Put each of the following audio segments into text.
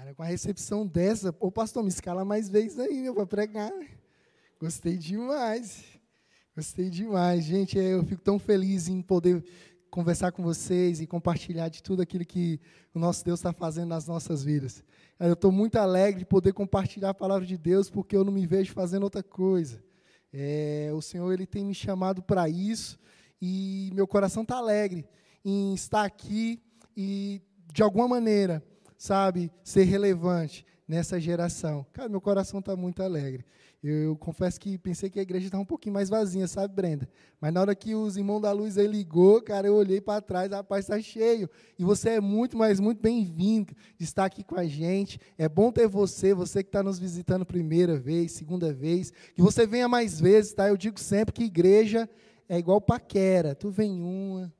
Cara, com a recepção dessa, ô pastor, me escala mais vezes aí, meu, para pregar. Gostei demais. Gostei demais. Gente, é, eu fico tão feliz em poder conversar com vocês e compartilhar de tudo aquilo que o nosso Deus está fazendo nas nossas vidas. Eu estou muito alegre de poder compartilhar a palavra de Deus, porque eu não me vejo fazendo outra coisa. É, o Senhor ele tem me chamado para isso e meu coração está alegre em estar aqui e, de alguma maneira, sabe, ser relevante nessa geração. Cara, meu coração está muito alegre. Eu confesso que pensei que a igreja estava um pouquinho mais vazia, sabe, Brenda? Mas na hora que os irmãos da luz aí ligou, cara, eu olhei para trás, rapaz, está cheio. E você é muito, mas muito bem-vindo de estar aqui com a gente. É bom ter você, você que está nos visitando primeira vez, segunda vez, que você venha mais vezes, tá? Eu digo sempre que igreja é igual paquera. Tu vem uma,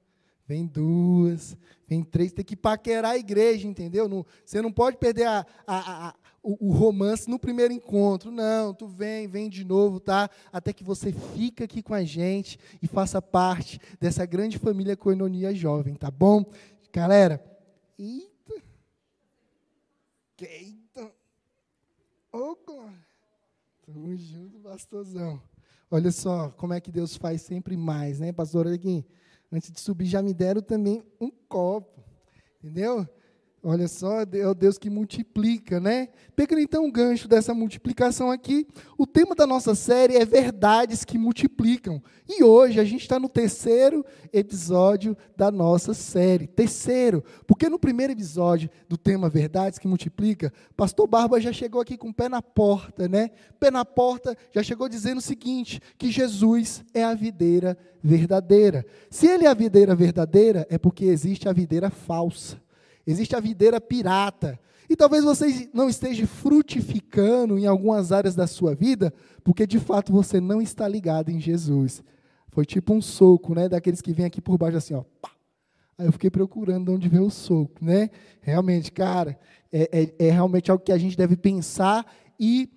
vem duas, vem três, tem que paquerar a igreja, entendeu? Não, você não pode perder a, a, a o, o, romance no primeiro encontro. Não, tu vem, vem de novo, tá? Até que você fica aqui com a gente e faça parte dessa grande família Coinonia Jovem, tá bom? Galera, eita, eita, ô, tamo junto, pastorzão. Olha só como é que Deus faz sempre mais, né, pastor? Olha aqui, antes de subir já me deram também um copo, entendeu? Olha só, é o Deus que multiplica, né? Pegando então o gancho dessa multiplicação aqui, o tema da nossa série é verdades que multiplicam. E hoje a gente está no terceiro episódio da nossa série. Terceiro, porque no primeiro episódio do tema Verdades que Multiplica, Pastor Barba já chegou aqui com o pé na porta, né? Pé na porta, já chegou dizendo o seguinte: que Jesus é a videira verdadeira. Se ele é a videira verdadeira, é porque existe a videira falsa existe a videira pirata. E talvez você não esteja frutificando em algumas áreas da sua vida, porque de fato você não está ligado em Jesus. Foi tipo um soco, né? Daqueles que vêm aqui por baixo assim, ó. Pá. Aí eu fiquei procurando onde vem o soco, né? Realmente, cara, é, é, é realmente algo que a gente deve pensar e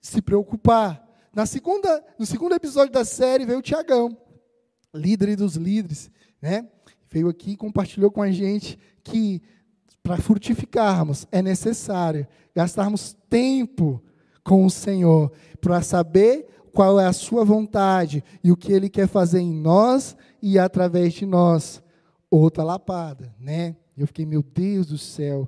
se preocupar. Na segunda, no segundo episódio da série veio o Tiagão, líder dos líderes, né? Veio aqui e compartilhou com a gente que para frutificarmos, é necessário gastarmos tempo com o Senhor para saber qual é a sua vontade e o que ele quer fazer em nós e através de nós. Outra lapada, né? Eu fiquei, meu Deus do céu,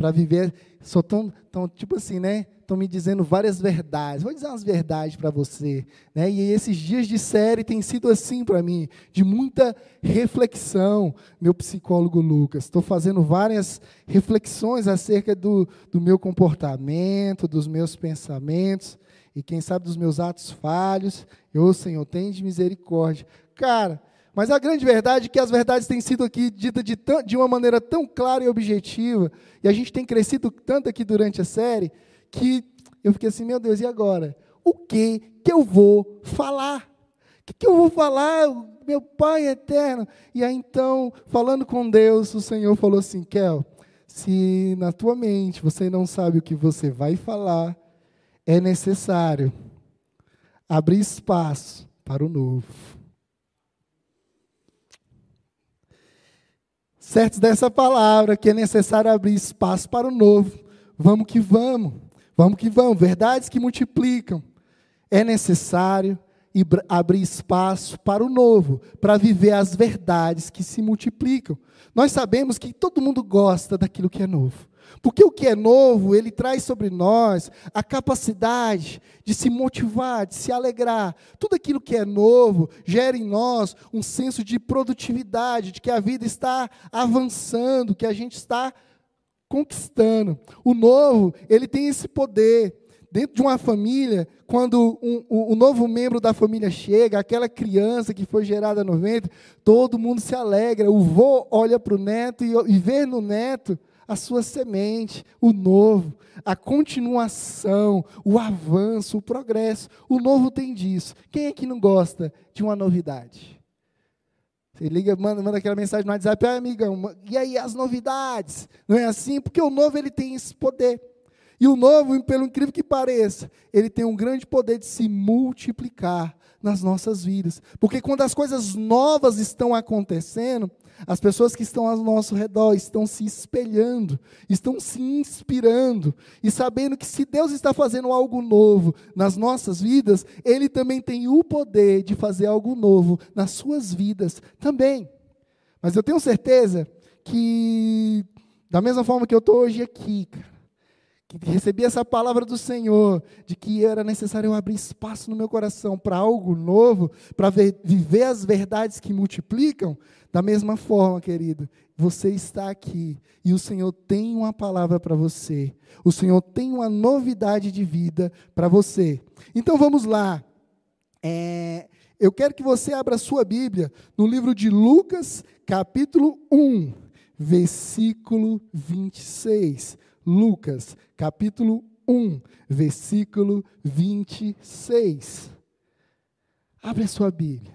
para viver, sou tão, tão, tipo assim, né? estão me dizendo várias verdades. Vou dizer umas verdades para você. Né? E esses dias de série têm sido assim para mim, de muita reflexão, meu psicólogo Lucas. Estou fazendo várias reflexões acerca do, do meu comportamento, dos meus pensamentos, e quem sabe dos meus atos falhos. Eu, Senhor, tem de misericórdia. Cara, mas a grande verdade é que as verdades têm sido aqui ditas de, de uma maneira tão clara e objetiva, e a gente tem crescido tanto aqui durante a série, que eu fiquei assim, meu Deus, e agora? O que que eu vou falar? O que, que eu vou falar, meu Pai eterno? E aí então, falando com Deus, o Senhor falou assim, Kel, se na tua mente você não sabe o que você vai falar, é necessário abrir espaço para o novo. Certos dessa palavra, que é necessário abrir espaço para o novo. Vamos que vamos. Vamos que vamos, verdades que multiplicam. É necessário abrir espaço para o novo, para viver as verdades que se multiplicam. Nós sabemos que todo mundo gosta daquilo que é novo. Porque o que é novo, ele traz sobre nós a capacidade de se motivar, de se alegrar. Tudo aquilo que é novo gera em nós um senso de produtividade, de que a vida está avançando, que a gente está conquistando. O novo, ele tem esse poder. Dentro de uma família, quando um, um, um, novo membro da família chega, aquela criança que foi gerada no ventre, todo mundo se alegra. O vô olha para o neto e, e vê no neto a sua semente, o novo, a continuação, o avanço, o progresso. O novo tem disso. Quem é que não gosta de uma novidade? Você liga, manda, manda aquela mensagem no WhatsApp, ah, amigão, e aí as novidades? Não é assim? Porque o novo ele tem esse poder. E o novo, pelo incrível que pareça, ele tem um grande poder de se multiplicar nas nossas vidas. Porque quando as coisas novas estão acontecendo, As pessoas que estão ao nosso redor estão se espelhando, estão se inspirando e sabendo que se Deus está fazendo algo novo nas nossas vidas, Ele também tem o poder de fazer algo novo nas suas vidas também. Mas eu tenho certeza que, da mesma forma que eu estou hoje aqui, cara, que recebi essa palavra do Senhor, de que era necessário eu abrir espaço no meu coração para algo novo, para viver as verdades que multiplicam, da mesma forma, querido, você está aqui e o Senhor tem uma palavra para você, o Senhor tem uma novidade de vida para você. Então vamos lá. É, eu quero que você abra a sua Bíblia no livro de Lucas, capítulo 1, versículo 26. Lucas, capítulo 1, versículo 26. Abre a sua Bíblia.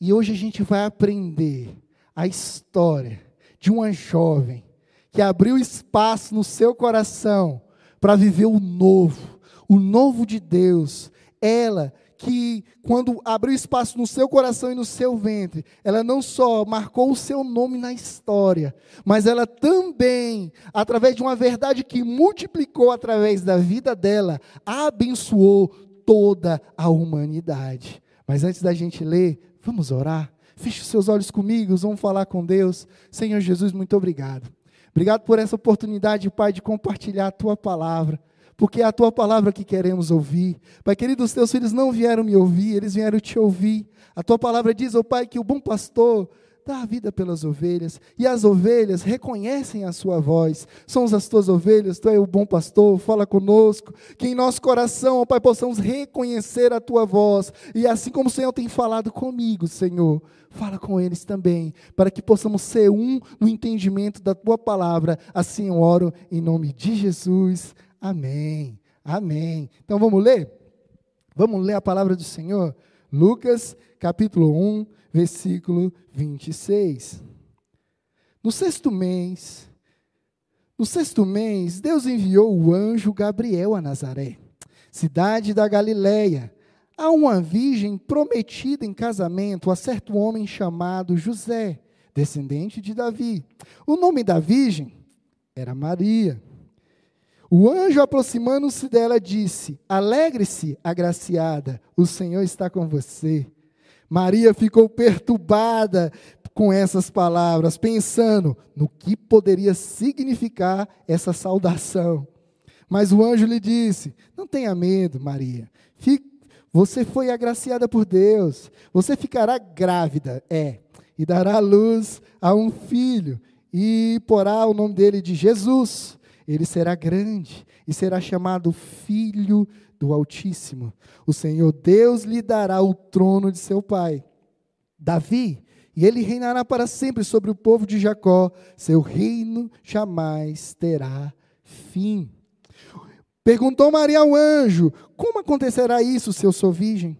E hoje a gente vai aprender a história de uma jovem que abriu espaço no seu coração para viver o novo, o novo de Deus. Ela que, quando abriu espaço no seu coração e no seu ventre, ela não só marcou o seu nome na história, mas ela também, através de uma verdade que multiplicou através da vida dela, abençoou toda a humanidade. Mas antes da gente ler, vamos orar? Feche os seus olhos comigo, vamos falar com Deus. Senhor Jesus, muito obrigado. Obrigado por essa oportunidade, Pai, de compartilhar a tua palavra porque é a tua palavra que queremos ouvir. Pai querido, os teus filhos não vieram me ouvir, eles vieram te ouvir. A tua palavra diz, ó oh, Pai, que o bom pastor dá a vida pelas ovelhas, e as ovelhas reconhecem a sua voz. Somos as tuas ovelhas, tu és o bom pastor, fala conosco, que em nosso coração, ó Pai, possamos reconhecer a tua voz, e assim como o Senhor tem falado comigo, Senhor, fala com eles também, para que possamos ser um no entendimento da tua palavra. Assim eu oro em nome de Jesus. Amém. Amém. Então vamos ler? Vamos ler a palavra do Senhor? Lucas, capítulo 1, versículo 26. No sexto mês, no sexto mês, Deus enviou o anjo Gabriel a Nazaré, cidade da Galileia, a uma virgem prometida em casamento a certo homem chamado José, descendente de Davi. O nome da virgem era Maria. O anjo, aproximando-se dela, disse: Alegre-se, agraciada, o Senhor está com você. Maria ficou perturbada com essas palavras, pensando no que poderia significar essa saudação. Mas o anjo lhe disse: Não tenha medo, Maria. você foi agraciada por Deus. Você ficará grávida, é, e dará luz a um filho, e porá o nome dele de Jesus ele será grande e será chamado Filho do Altíssimo. O Senhor Deus lhe dará o trono de seu pai, Davi, e ele reinará para sempre sobre o povo de Jacó. Seu reino jamais terá fim. Perguntou Maria ao anjo: Como acontecerá isso se eu sou virgem?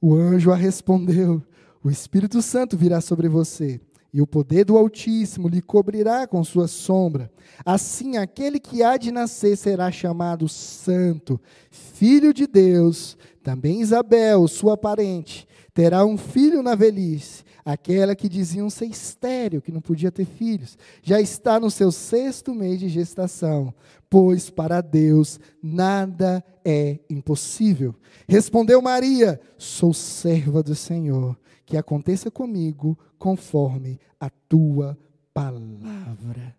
O anjo a respondeu: O Espírito Santo virá sobre você e o poder do Altíssimo lhe cobrirá com sua sombra. Assim, aquele que há de nascer será chamado Santo, Filho de Deus. Também Isabel, sua parente, terá um filho na velhice. Aquela que diziam ser estéreo, que não podia ter filhos, já está no seu sexto mês de gestação, pois para Deus nada é impossível. Respondeu Maria: Sou serva do Senhor que aconteça comigo conforme a tua palavra.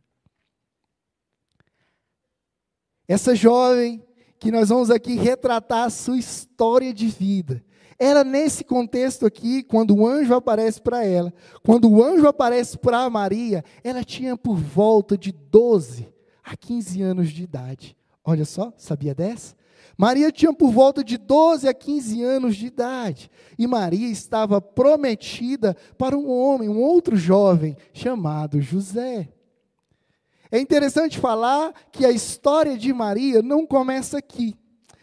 Essa jovem que nós vamos aqui retratar a sua história de vida. Era nesse contexto aqui, quando o anjo aparece para ela, quando o anjo aparece para Maria, ela tinha por volta de 12 a 15 anos de idade. Olha só, sabia dessa? Maria tinha por volta de 12 a 15 anos de idade. E Maria estava prometida para um homem, um outro jovem, chamado José. É interessante falar que a história de Maria não começa aqui,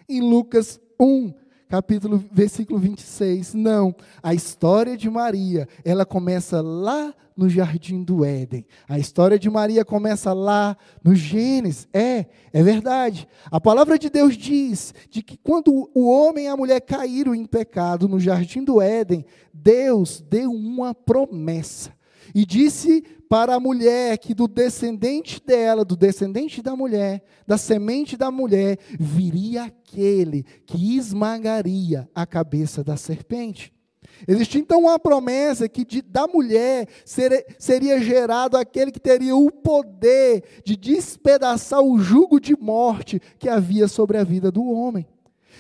em Lucas 1, capítulo, versículo 26. Não, a história de Maria, ela começa lá no jardim do Éden. A história de Maria começa lá no Gênesis. É, é verdade. A palavra de Deus diz de que quando o homem e a mulher caíram em pecado no jardim do Éden, Deus deu uma promessa. E disse para a mulher que do descendente dela, do descendente da mulher, da semente da mulher, viria aquele que esmagaria a cabeça da serpente. Existia então uma promessa que de, da mulher ser, seria gerado aquele que teria o poder de despedaçar o jugo de morte que havia sobre a vida do homem.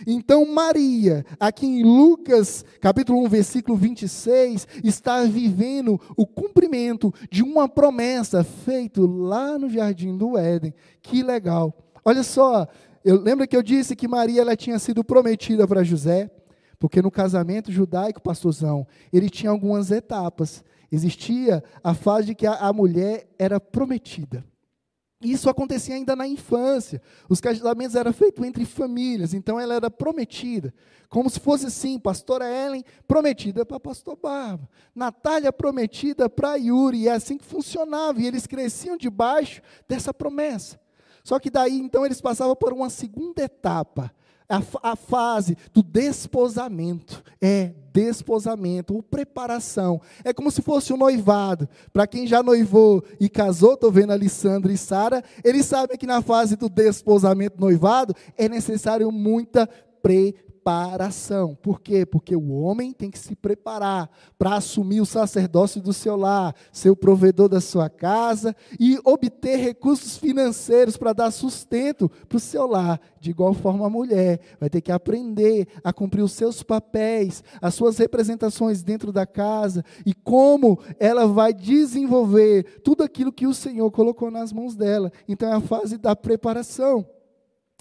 Então, Maria, aqui em Lucas, capítulo 1, versículo 26, está vivendo o cumprimento de uma promessa feita lá no jardim do Éden. Que legal. Olha só, eu lembro que eu disse que Maria ela tinha sido prometida para José. Porque no casamento judaico, pastorzão, ele tinha algumas etapas. Existia a fase de que a, a mulher era prometida. Isso acontecia ainda na infância. Os casamentos eram feitos entre famílias, então ela era prometida. Como se fosse assim, pastora Ellen prometida para pastor Barba, Natália prometida para Yuri, e é assim que funcionava, e eles cresciam debaixo dessa promessa. Só que daí, então, eles passavam por uma segunda etapa, a, a fase do desposamento. É desposamento, ou preparação. É como se fosse um noivado. Para quem já noivou e casou, estou vendo a Lissandra e Sara, eles sabem que na fase do desposamento noivado é necessário muita preparação preparação. Por quê? Porque o homem tem que se preparar para assumir o sacerdócio do seu lar, ser o provedor da sua casa e obter recursos financeiros para dar sustento para o seu lar. De igual forma, a mulher vai ter que aprender a cumprir os seus papéis, as suas representações dentro da casa e como ela vai desenvolver tudo aquilo que o Senhor colocou nas mãos dela. Então, é a fase da preparação.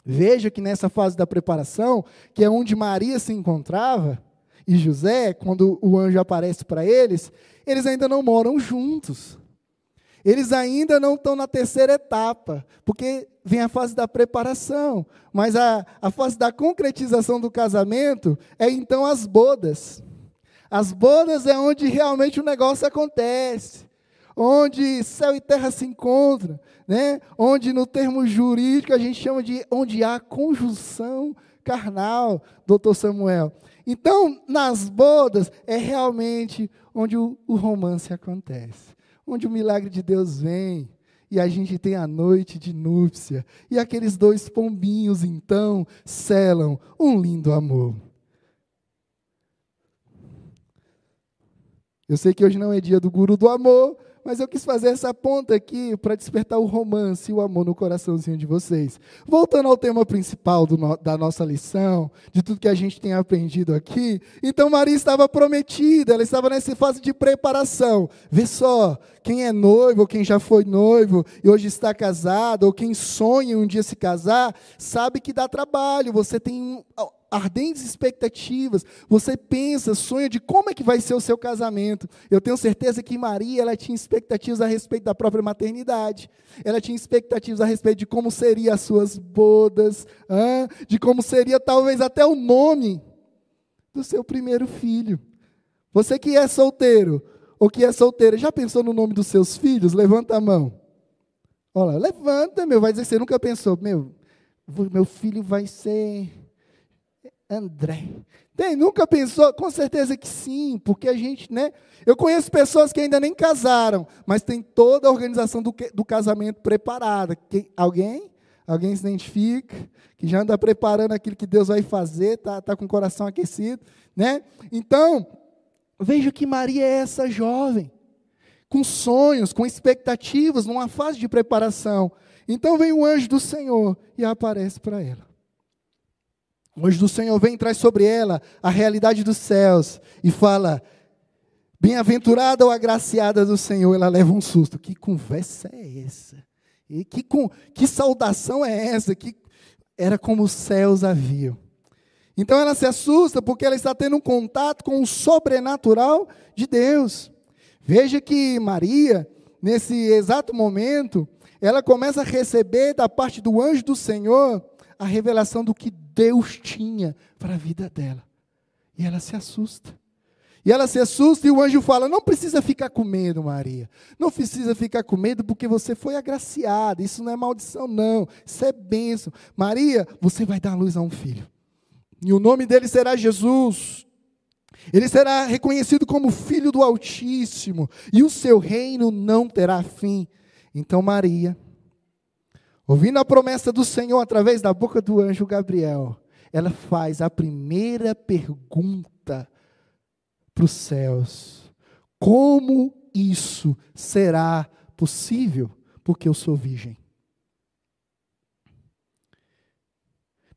Veja que nessa fase da preparação, que é onde Maria se encontrava, e José, quando o anjo aparece para eles, eles ainda não moram juntos. Eles ainda não estão na terceira etapa, porque vem a fase da preparação. Mas a, a fase da concretização do casamento é então as bodas. As bodas é onde realmente o negócio acontece onde céu e terra se encontram, né? onde no termo jurídico a gente chama de onde há conjunção carnal, doutor Samuel. Então, nas bodas é realmente onde o, o romance acontece, onde o milagre de Deus vem, e a gente tem a noite de núpcia. E aqueles dois pombinhos, então, selam um lindo amor. Eu sei que hoje não é dia do guru do amor, mas eu quis fazer essa ponta aqui para despertar o romance e o amor no coraçãozinho de vocês. Voltando ao tema principal no, da nossa lição, de tudo que a gente tem aprendido aqui. Então, Maria estava prometida, ela estava nessa fase de preparação. Vê só, quem é noivo, quem já foi noivo e hoje está casado, ou quem sonha um dia se casar, sabe que dá trabalho. Você tem ardentes expectativas, você pensa, sonha de como é que vai ser o seu casamento. Eu tenho certeza que Maria, ela tinha expectativas a respeito da própria maternidade. Ela tinha expectativas a respeito de como seriam as suas bodas, de como seria talvez até o nome do seu primeiro filho. Você que é solteiro, ou que é solteira, já pensou no nome dos seus filhos? Levanta a mão. Olha, levanta, meu, vai dizer que você nunca pensou, meu, meu filho vai ser André. Tem, nunca pensou? Com certeza que sim, porque a gente, né? Eu conheço pessoas que ainda nem casaram, mas tem toda a organização do, do casamento preparada. Quem, alguém? Alguém se identifica? Que já anda preparando aquilo que Deus vai fazer, tá, tá com o coração aquecido, né? Então, veja que Maria é essa jovem, com sonhos, com expectativas, numa fase de preparação. Então vem o anjo do Senhor e aparece para ela. O anjo do Senhor vem e traz sobre ela a realidade dos céus e fala: Bem-aventurada ou agraciada do Senhor. Ela leva um susto. Que conversa é essa? E que, que saudação é essa? Que era como os céus haviam. Então ela se assusta porque ela está tendo um contato com o sobrenatural de Deus. Veja que Maria, nesse exato momento, ela começa a receber da parte do anjo do Senhor a revelação do que Deus tinha para a vida dela. E ela se assusta. E ela se assusta e o anjo fala: Não precisa ficar com medo, Maria. Não precisa ficar com medo porque você foi agraciada. Isso não é maldição, não. Isso é bênção. Maria, você vai dar luz a um filho. E o nome dele será Jesus. Ele será reconhecido como filho do Altíssimo, e o seu reino não terá fim. Então, Maria, ouvindo a promessa do Senhor através da boca do anjo Gabriel, ela faz a primeira pergunta para os céus: Como isso será possível? Porque eu sou virgem.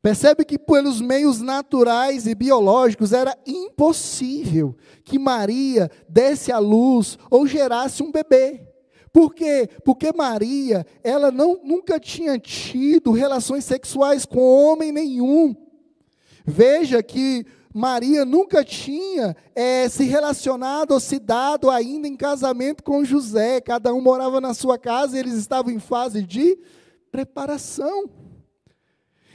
Percebe que pelos meios naturais e biológicos era impossível que Maria desse à luz ou gerasse um bebê. Por quê? Porque Maria, ela não, nunca tinha tido relações sexuais com homem nenhum. Veja que Maria nunca tinha é, se relacionado ou se dado ainda em casamento com José. Cada um morava na sua casa e eles estavam em fase de preparação.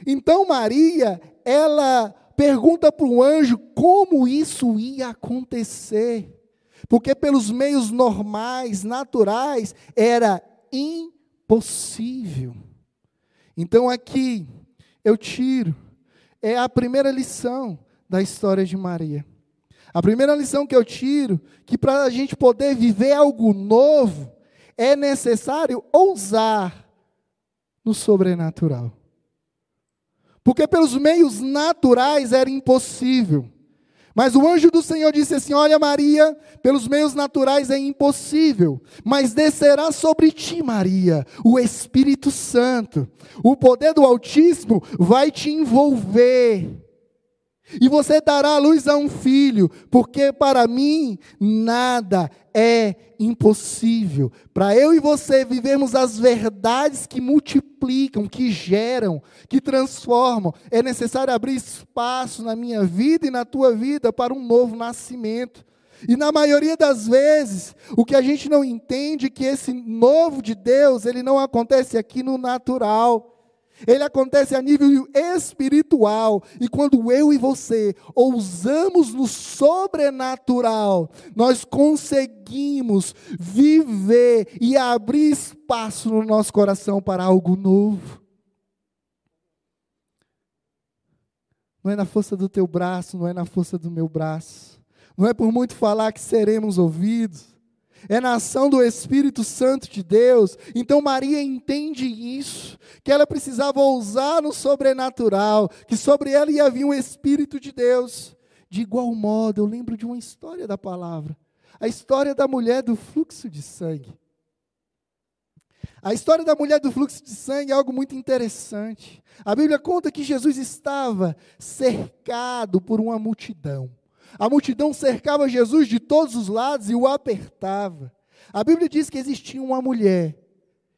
Então Maria, ela pergunta para o anjo como isso ia acontecer. Porque pelos meios normais, naturais, era impossível. Então aqui eu tiro, é a primeira lição da história de Maria. A primeira lição que eu tiro, que para a gente poder viver algo novo, é necessário ousar no sobrenatural. Porque pelos meios naturais era impossível. Mas o anjo do Senhor disse assim: Olha, Maria, pelos meios naturais é impossível, mas descerá sobre ti, Maria, o Espírito Santo. O poder do Altíssimo vai te envolver. E você dará a luz a um filho, porque para mim nada é impossível. Para eu e você vivermos as verdades que multiplicam, que geram, que transformam, é necessário abrir espaço na minha vida e na tua vida para um novo nascimento. E na maioria das vezes, o que a gente não entende é que esse novo de Deus, ele não acontece aqui no natural. Ele acontece a nível espiritual. E quando eu e você ousamos no sobrenatural, nós conseguimos viver e abrir espaço no nosso coração para algo novo. Não é na força do teu braço, não é na força do meu braço. Não é por muito falar que seremos ouvidos é na ação do Espírito Santo de Deus. Então Maria entende isso, que ela precisava ousar no sobrenatural, que sobre ela ia vir um Espírito de Deus. De igual modo, eu lembro de uma história da palavra, a história da mulher do fluxo de sangue. A história da mulher do fluxo de sangue é algo muito interessante. A Bíblia conta que Jesus estava cercado por uma multidão. A multidão cercava Jesus de todos os lados e o apertava. A Bíblia diz que existia uma mulher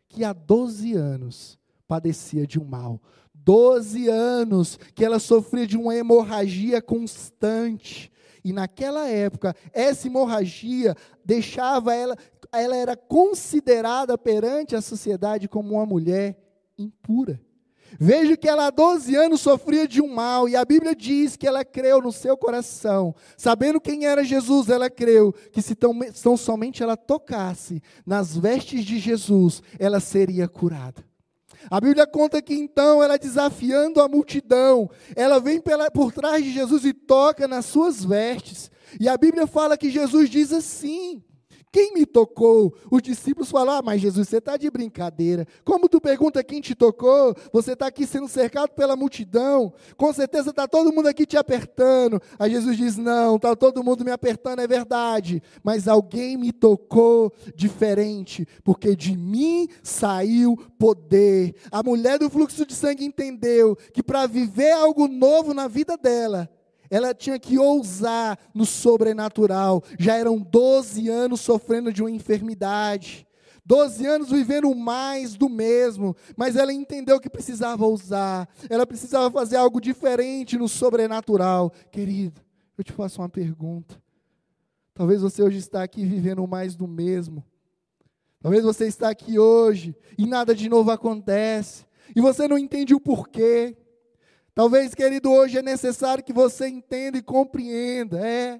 que há 12 anos padecia de um mal. 12 anos que ela sofria de uma hemorragia constante. E naquela época, essa hemorragia deixava ela, ela era considerada perante a sociedade como uma mulher impura. Veja que ela há 12 anos sofria de um mal, e a Bíblia diz que ela creu no seu coração, sabendo quem era Jesus, ela creu que se tão, tão somente ela tocasse nas vestes de Jesus, ela seria curada. A Bíblia conta que então ela desafiando a multidão, ela vem pela, por trás de Jesus e toca nas suas vestes. E a Bíblia fala que Jesus diz assim: quem me tocou? Os discípulos falaram: Ah, mas Jesus, você está de brincadeira. Como tu pergunta quem te tocou? Você está aqui sendo cercado pela multidão. Com certeza está todo mundo aqui te apertando. Aí Jesus diz: Não, está todo mundo me apertando, é verdade. Mas alguém me tocou diferente, porque de mim saiu poder. A mulher do fluxo de sangue entendeu que para viver algo novo na vida dela, ela tinha que ousar no sobrenatural. Já eram 12 anos sofrendo de uma enfermidade. 12 anos vivendo mais do mesmo, mas ela entendeu que precisava ousar, ela precisava fazer algo diferente no sobrenatural. Querido, eu te faço uma pergunta. Talvez você hoje está aqui vivendo mais do mesmo. Talvez você está aqui hoje e nada de novo acontece, e você não entende o porquê. Talvez, querido, hoje é necessário que você entenda e compreenda, é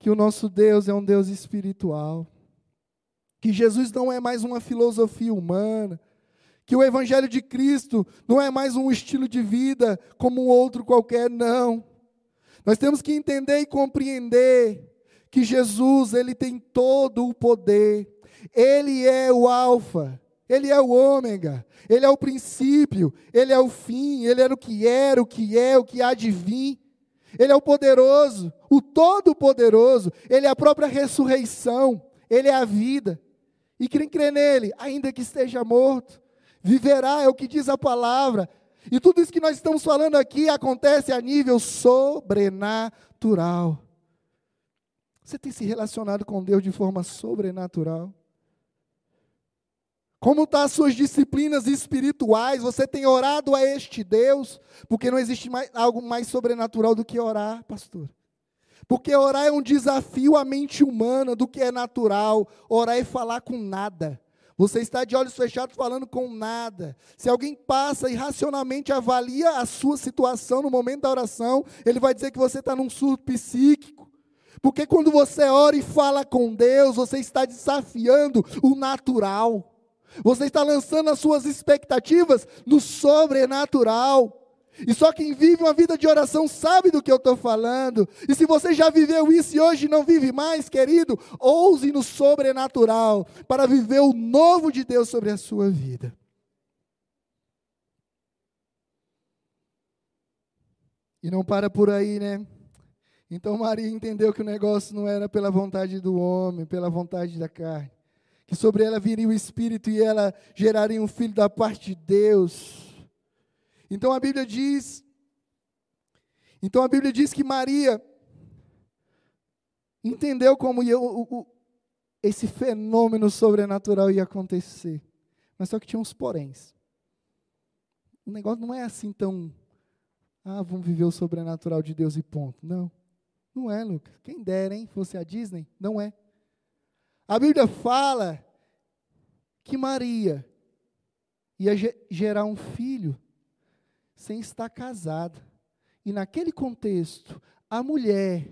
que o nosso Deus é um Deus espiritual. Que Jesus não é mais uma filosofia humana, que o evangelho de Cristo não é mais um estilo de vida como um outro qualquer, não. Nós temos que entender e compreender que Jesus, ele tem todo o poder. Ele é o alfa, ele é o ômega, ele é o princípio, ele é o fim, ele era o que era, o que é, o que há de vir. Ele é o poderoso, o todo-poderoso, ele é a própria ressurreição, ele é a vida. E quem crê nele, ainda que esteja morto, viverá, é o que diz a palavra. E tudo isso que nós estamos falando aqui acontece a nível sobrenatural. Você tem se relacionado com Deus de forma sobrenatural? Como estão tá as suas disciplinas espirituais? Você tem orado a este Deus? Porque não existe mais, algo mais sobrenatural do que orar, pastor. Porque orar é um desafio à mente humana do que é natural. Orar é falar com nada. Você está de olhos fechados falando com nada. Se alguém passa e racionalmente avalia a sua situação no momento da oração, ele vai dizer que você está num surto psíquico. Porque quando você ora e fala com Deus, você está desafiando o natural. Você está lançando as suas expectativas no sobrenatural. E só quem vive uma vida de oração sabe do que eu estou falando. E se você já viveu isso e hoje não vive mais, querido, ouse no sobrenatural para viver o novo de Deus sobre a sua vida. E não para por aí, né? Então Maria entendeu que o negócio não era pela vontade do homem, pela vontade da carne que sobre ela viria o Espírito e ela geraria um filho da parte de Deus. Então a Bíblia diz, então a Bíblia diz que Maria entendeu como ia, o, o, esse fenômeno sobrenatural ia acontecer. Mas só que tinha uns poréns. O negócio não é assim tão, ah, vamos viver o sobrenatural de Deus e ponto. Não, não é, Lucas. Quem dera, hein? Fosse a Disney, não é. A Bíblia fala que Maria ia gerar um filho sem estar casada. E naquele contexto, a mulher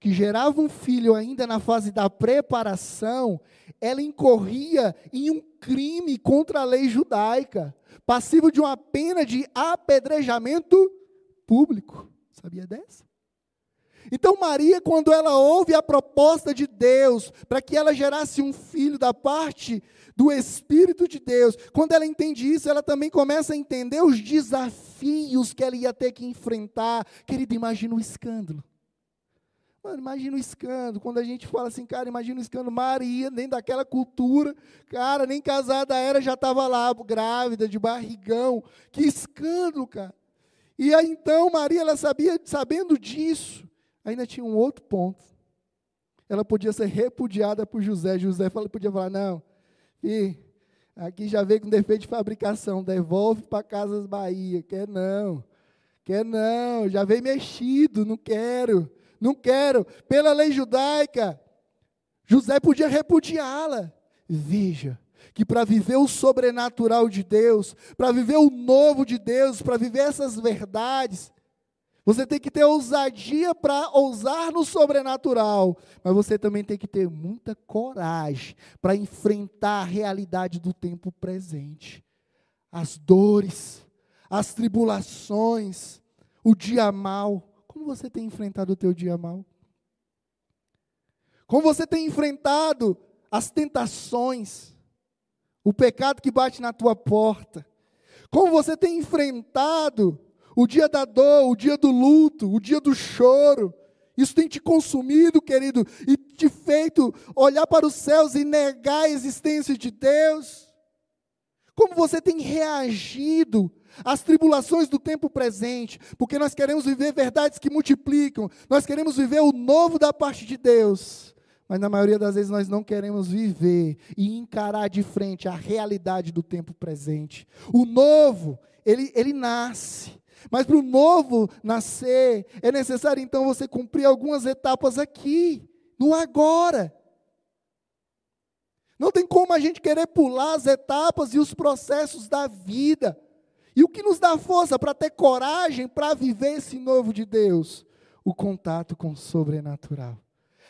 que gerava um filho ainda na fase da preparação, ela incorria em um crime contra a lei judaica, passivo de uma pena de apedrejamento público. Sabia dessa? Então, Maria, quando ela ouve a proposta de Deus para que ela gerasse um filho da parte do Espírito de Deus, quando ela entende isso, ela também começa a entender os desafios que ela ia ter que enfrentar. Querido, imagina o escândalo. Mano, imagina o escândalo. Quando a gente fala assim, cara, imagina o escândalo. Maria, dentro daquela cultura, cara, nem casada era, já estava lá, grávida, de barrigão. Que escândalo, cara. E aí então, Maria, ela sabia, sabendo disso, ainda tinha um outro ponto. Ela podia ser repudiada por José. José podia falar: não, e aqui já veio com defeito de fabricação, devolve para Casas Bahia. Quer não, quer não, já veio mexido, não quero, não quero. Pela lei judaica, José podia repudiá-la. Veja, que para viver o sobrenatural de Deus, para viver o novo de Deus, para viver essas verdades, você tem que ter ousadia para ousar no sobrenatural, mas você também tem que ter muita coragem para enfrentar a realidade do tempo presente. As dores, as tribulações, o dia mal. Como você tem enfrentado o teu dia mal? Como você tem enfrentado as tentações, o pecado que bate na tua porta? Como você tem enfrentado o dia da dor, o dia do luto, o dia do choro. Isso tem te consumido, querido, e te feito olhar para os céus e negar a existência de Deus. Como você tem reagido às tribulações do tempo presente, porque nós queremos viver verdades que multiplicam, nós queremos viver o novo da parte de Deus, mas na maioria das vezes nós não queremos viver e encarar de frente a realidade do tempo presente. O novo, ele, ele nasce, mas para o novo nascer, é necessário então você cumprir algumas etapas aqui, no agora. Não tem como a gente querer pular as etapas e os processos da vida. E o que nos dá força para ter coragem para viver esse novo de Deus? O contato com o sobrenatural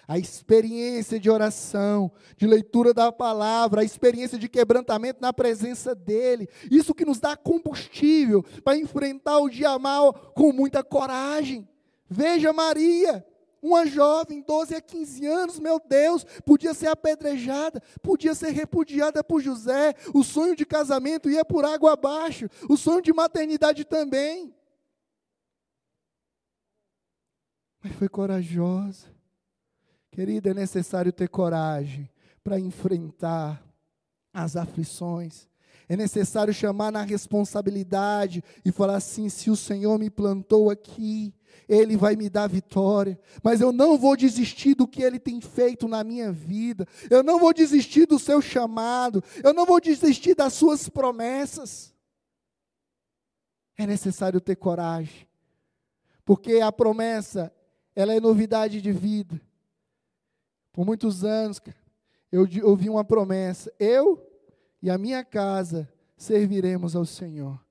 a experiência de oração, de leitura da palavra, a experiência de quebrantamento na presença dEle. Isso que nos dá combustível para enfrentar o dia mal com muita coragem. Veja Maria, uma jovem, 12 a 15 anos, meu Deus, podia ser apedrejada, podia ser repudiada por José, o sonho de casamento ia por água abaixo, o sonho de maternidade também. Mas foi corajosa. Querida, é necessário ter coragem para enfrentar as aflições. É necessário chamar na responsabilidade e falar assim: se o Senhor me plantou aqui, ele vai me dar vitória, mas eu não vou desistir do que Ele tem feito na minha vida, eu não vou desistir do seu chamado, eu não vou desistir das suas promessas. É necessário ter coragem, porque a promessa, ela é novidade de vida. Por muitos anos, eu ouvi uma promessa: eu e a minha casa serviremos ao Senhor.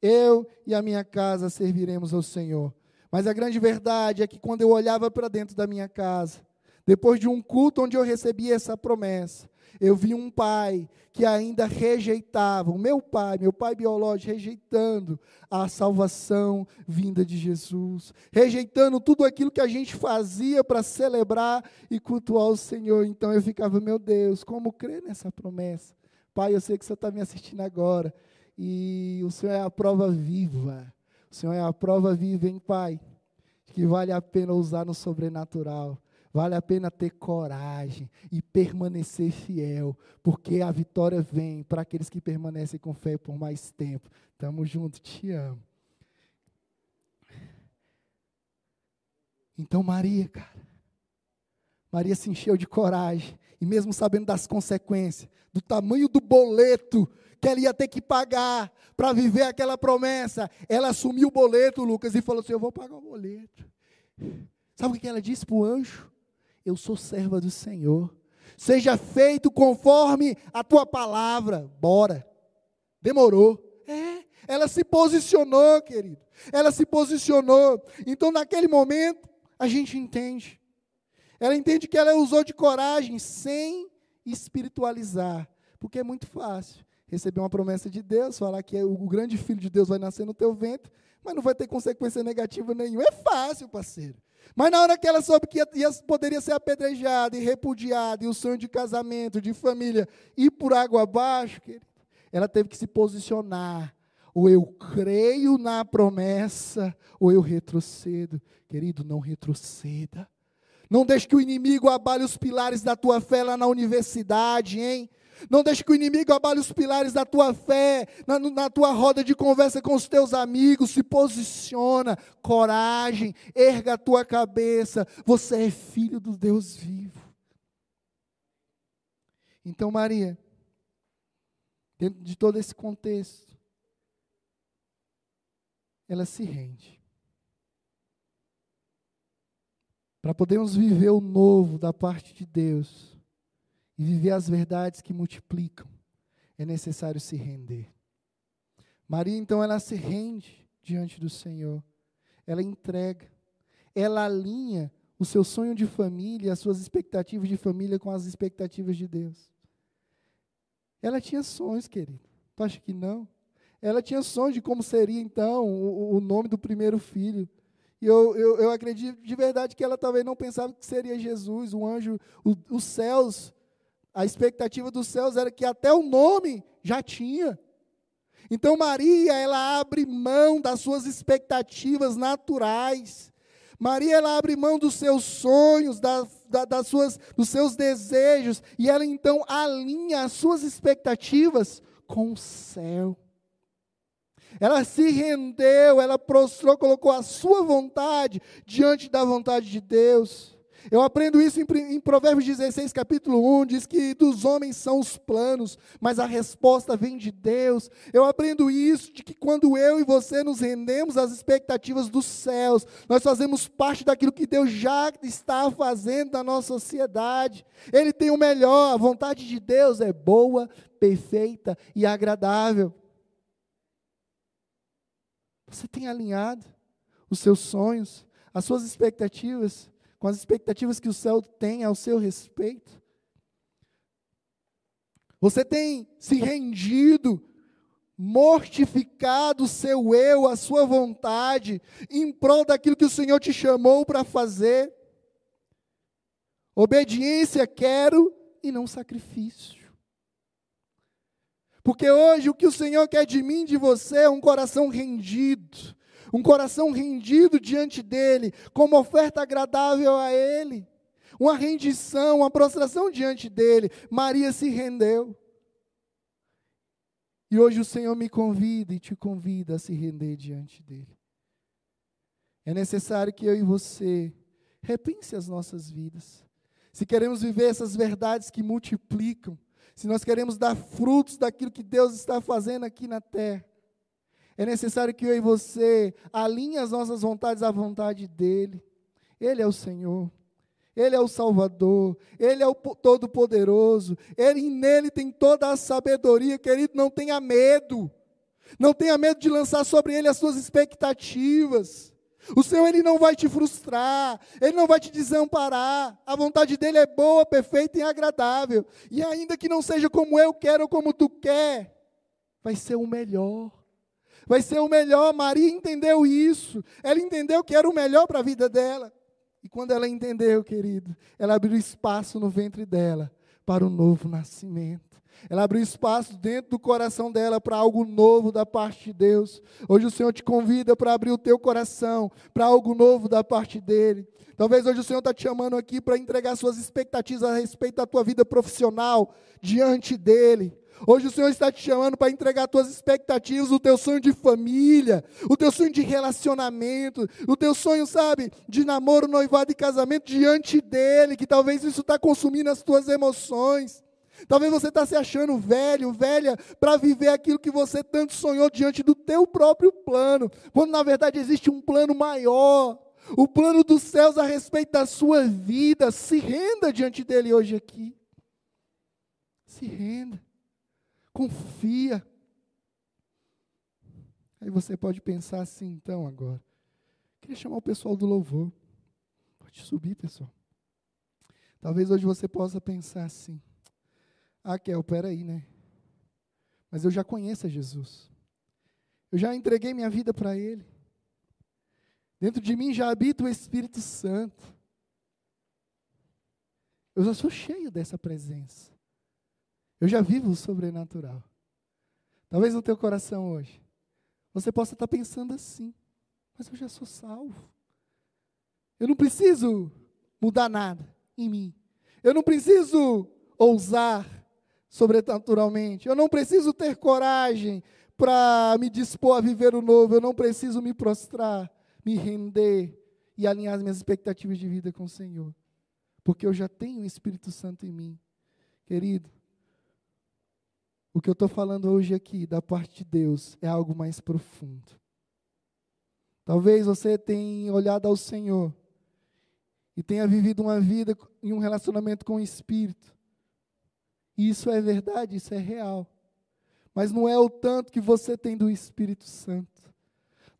Eu e a minha casa serviremos ao Senhor. Mas a grande verdade é que quando eu olhava para dentro da minha casa, depois de um culto onde eu recebi essa promessa, eu vi um pai que ainda rejeitava, o meu pai, meu pai biológico, rejeitando a salvação vinda de Jesus, rejeitando tudo aquilo que a gente fazia para celebrar e cultuar o Senhor. Então eu ficava, meu Deus, como crer nessa promessa? Pai, eu sei que você está me assistindo agora, e o Senhor é a prova viva o Senhor é a prova viva, hein, Pai? Que vale a pena usar no sobrenatural. Vale a pena ter coragem e permanecer fiel, porque a vitória vem para aqueles que permanecem com fé por mais tempo. Tamo junto, te amo. Então, Maria, cara, Maria se encheu de coragem, e mesmo sabendo das consequências, do tamanho do boleto que ela ia ter que pagar para viver aquela promessa. Ela assumiu o boleto, Lucas, e falou assim: Eu vou pagar o boleto. Sabe o que ela disse para o anjo? Eu sou serva do Senhor. Seja feito conforme a tua palavra. Bora. Demorou. É, ela se posicionou, querido. Ela se posicionou. Então, naquele momento, a gente entende. Ela entende que ela usou de coragem sem espiritualizar. Porque é muito fácil receber uma promessa de Deus, falar que o grande filho de Deus vai nascer no teu ventre, mas não vai ter consequência negativa nenhuma. É fácil, parceiro. Mas na hora que ela soube que ia, ia, poderia ser apedrejada e repudiada, e o sonho de casamento, de família, ir por água abaixo, querido, ela teve que se posicionar. Ou eu creio na promessa, ou eu retrocedo. Querido, não retroceda. Não deixe que o inimigo abale os pilares da tua fé lá na universidade, hein? Não deixe que o inimigo abale os pilares da tua fé, na, na, tua roda de conversa com os teus amigos. Se posiciona, coragem, erga a tua cabeça. Você é filho do Deus vivo. Então, Maria, dentro de todo esse contexto, ela se rende. Para podermos viver o novo da parte de Deus, e viver as verdades que multiplicam, é necessário se render. Maria, então, ela se rende diante do Senhor, ela entrega, ela alinha o seu sonho de família, as suas expectativas de família com as expectativas de Deus. Ela tinha sonhos, querido. Tu acha que não? Ela tinha sonhos de como seria, então, o, o nome do primeiro filho. E eu, eu, eu, acredito de verdade que ela talvez não pensava que seria Jesus, o anjo, o, os céus a expectativa dos céus era que até o nome já tinha. Então Maria, ela abre mão das suas expectativas naturais. Maria, ela abre mão dos seus sonhos, da, da, das suas, dos seus desejos, e ela então alinha as suas expectativas com o céu. Ela se rendeu, ela prostrou, colocou a sua vontade diante da vontade de Deus. Eu aprendo isso em, em, Provérbios 16, capítulo 1, diz que dos homens são os planos, mas a resposta vem de Deus. Eu aprendo isso de que quando eu e você nos rendemos às expectativas dos céus, nós fazemos parte daquilo que Deus já está fazendo na nossa sociedade. Ele tem o melhor, a vontade de Deus é boa, perfeita e agradável. Você tem alinhado os seus sonhos, as suas expectativas com as expectativas que o céu tem ao seu respeito? Você tem se rendido mortificado o seu eu, a sua vontade, em prol daquilo que o Senhor te chamou para fazer. Obediência quero e não sacrifício. Porque hoje o que o Senhor quer de mim, de você, é um coração rendido, um coração rendido diante dEle, como oferta agradável a Ele, uma rendição, uma prostração diante dEle. Maria se rendeu. E hoje o Senhor me convida e te convida a se render diante dEle. É necessário que eu e você repense as nossas vidas. Se queremos viver essas verdades que multiplicam, se nós queremos dar frutos daquilo que Deus está fazendo aqui na terra, é necessário que eu e você alinhe as nossas vontades à vontade dEle. Ele é o Senhor. Ele é o Salvador, Ele é o Todo-Poderoso, Ele nele tem toda a sabedoria, querido, não tenha medo, não tenha medo de lançar sobre Ele as suas expectativas. O Senhor Ele não vai te frustrar, Ele não vai te desamparar. A vontade dele é boa, perfeita e agradável. E ainda que não seja como eu quero ou como tu quer, vai ser o melhor. Vai ser o melhor. Maria entendeu isso. Ela entendeu que era o melhor para a vida dela. E quando ela entendeu, querido, ela abriu espaço no ventre dela para o novo nascimento. Ela abriu espaço dentro do coração dela para algo novo da parte de Deus. Hoje o Senhor te convida para abrir o teu coração para algo novo da parte dele. Talvez hoje o Senhor está te chamando aqui para entregar suas expectativas a respeito da tua vida profissional diante dele. Hoje o Senhor está te chamando para entregar tuas expectativas, o teu sonho de família, o teu sonho de relacionamento, o teu sonho, sabe, de namoro, noivado e casamento diante dele, que talvez isso está consumindo as tuas emoções. Talvez você está se achando velho, velha, para viver aquilo que você tanto sonhou diante do teu próprio plano, quando na verdade existe um plano maior, o plano dos céus a respeito da sua vida. Se renda diante dele hoje aqui. Se renda. Confia. Aí você pode pensar assim, então, agora. Queria chamar o pessoal do louvor. Pode subir, pessoal. Talvez hoje você possa pensar assim. Ah, Kel, peraí, né? Mas eu já conheço Jesus. Eu já entreguei minha vida para Ele. Dentro de mim já habita o Espírito Santo. Eu já sou cheio dessa presença. Eu já vivo o sobrenatural. Talvez no teu coração hoje, você possa estar pensando assim, mas eu já sou salvo. Eu não preciso mudar nada em mim. Eu não preciso ousar sobrenaturalmente. Eu não preciso ter coragem para me dispor a viver o novo. Eu não preciso me prostrar, me render e alinhar as minhas expectativas de vida com o Senhor. Porque eu já tenho o Espírito Santo em mim. Querido, o que eu estou falando hoje aqui, da parte de Deus, é algo mais profundo. Talvez você tenha olhado ao Senhor e tenha vivido uma vida em um relacionamento com o Espírito. Isso é verdade, isso é real. Mas não é o tanto que você tem do Espírito Santo.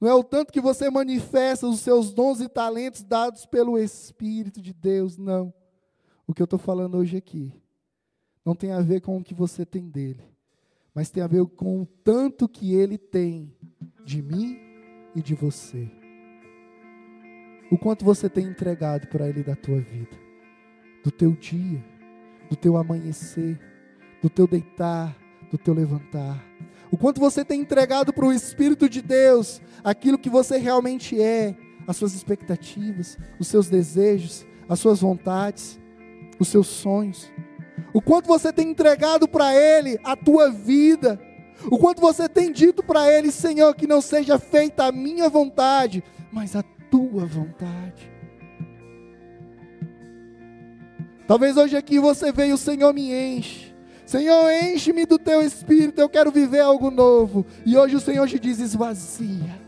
Não é o tanto que você manifesta os seus dons e talentos dados pelo Espírito de Deus, não. O que eu estou falando hoje aqui não tem a ver com o que você tem dele mas tem a ver com o tanto que Ele tem de mim e de você. O quanto você tem entregado para Ele da tua vida, do teu dia, do teu amanhecer, do teu deitar, do teu levantar. O quanto você tem entregado para o Espírito de Deus aquilo que você realmente é, as suas expectativas, os seus desejos, as suas vontades, os seus sonhos o quanto você tem entregado para Ele a tua vida, o quanto você tem dito para Ele, Senhor, que não seja feita a minha vontade, mas a tua vontade. Talvez hoje aqui você veio, Senhor, me enche. Senhor, enche-me do teu espírito, eu quero viver algo novo. E hoje o Senhor te diz: esvazia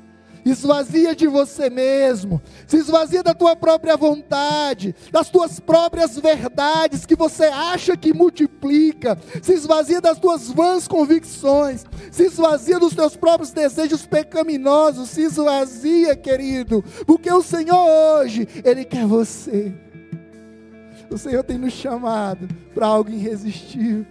esvazia de você mesmo, se esvazia da tua própria vontade, das tuas próprias verdades que você acha que multiplica, se esvazia das tuas vãs convicções, se esvazia dos teus próprios desejos pecaminosos, se esvazia, querido, porque o Senhor hoje, Ele quer você. O Senhor tem nos chamado para algo irresistível.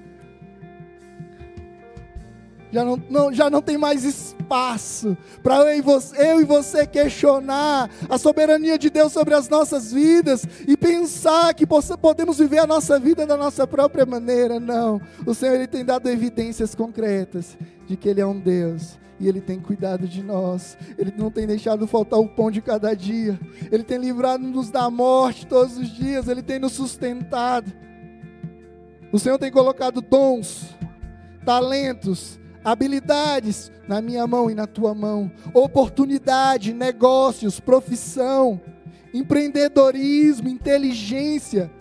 Já não, não, já não tem mais espaço para eu, e você, eu e você questionar a soberania de Deus sobre as nossas vidas e pensar que possa, podemos viver a nossa vida da nossa própria maneira. Não. O Senhor ele tem dado evidências concretas de que Ele é um Deus e Ele tem cuidado de nós. Ele não tem deixado faltar o pão de cada dia. Ele tem livrado-nos da morte todos os dias. Ele tem nos sustentado. O Senhor tem colocado dons, talentos, habilidades na minha mão e na tua mão, oportunidade, negócios, profissão, empreendedorismo, inteligência,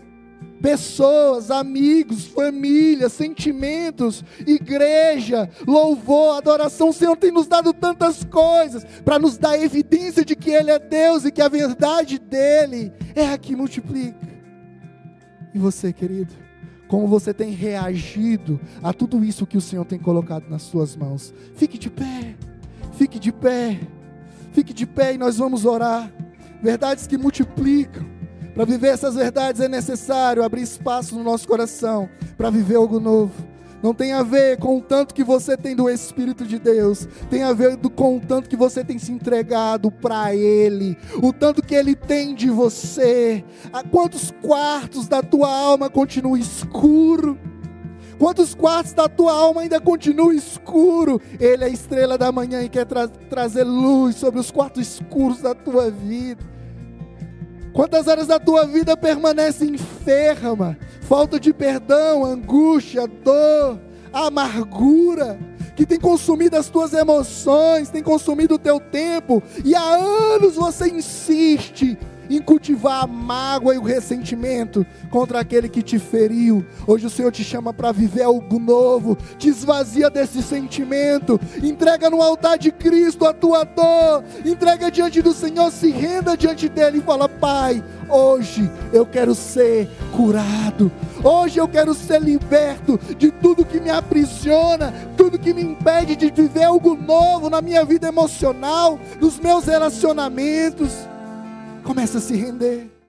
pessoas, amigos, família, sentimentos, igreja, louvor, adoração. O Senhor tem nos dado tantas coisas para nos dar evidência de que Ele é Deus e que a verdade dele é a que multiplica. E você, querido? Como você tem reagido a tudo isso que o Senhor tem colocado nas suas mãos. Fique de pé, fique de pé, fique de pé e nós vamos orar. Verdades que multiplicam. Para viver essas verdades é necessário abrir espaço no nosso coração para viver algo novo não tem a ver com o tanto que você tem do Espírito de Deus, tem a ver com o tanto que você tem se entregado para Ele, o tanto que Ele tem de você. Quantos quartos da tua alma continuam escuro? Quantos quartos da tua alma ainda continuam escuro? Ele é a estrela da manhã e quer tra trazer luz sobre os quartos escuros da tua vida. Quantas áreas da tua vida permanecem enferma? Falta de perdão, angústia, dor, amargura, que tem consumido as tuas emoções, tem consumido o teu tempo, e há anos você insiste em cultivar a mágoa e o ressentimento contra aquele que te feriu. Hoje o Senhor te chama para viver algo novo, te esvazia desse sentimento, entrega no altar de Cristo a tua dor, entrega diante do Senhor, se renda diante dele e fala: Pai, hoje eu quero ser curado, hoje eu quero ser liberto de tudo que me aprisiona, tudo que me impede de viver algo novo na minha vida emocional, nos meus relacionamentos. Começa a se render.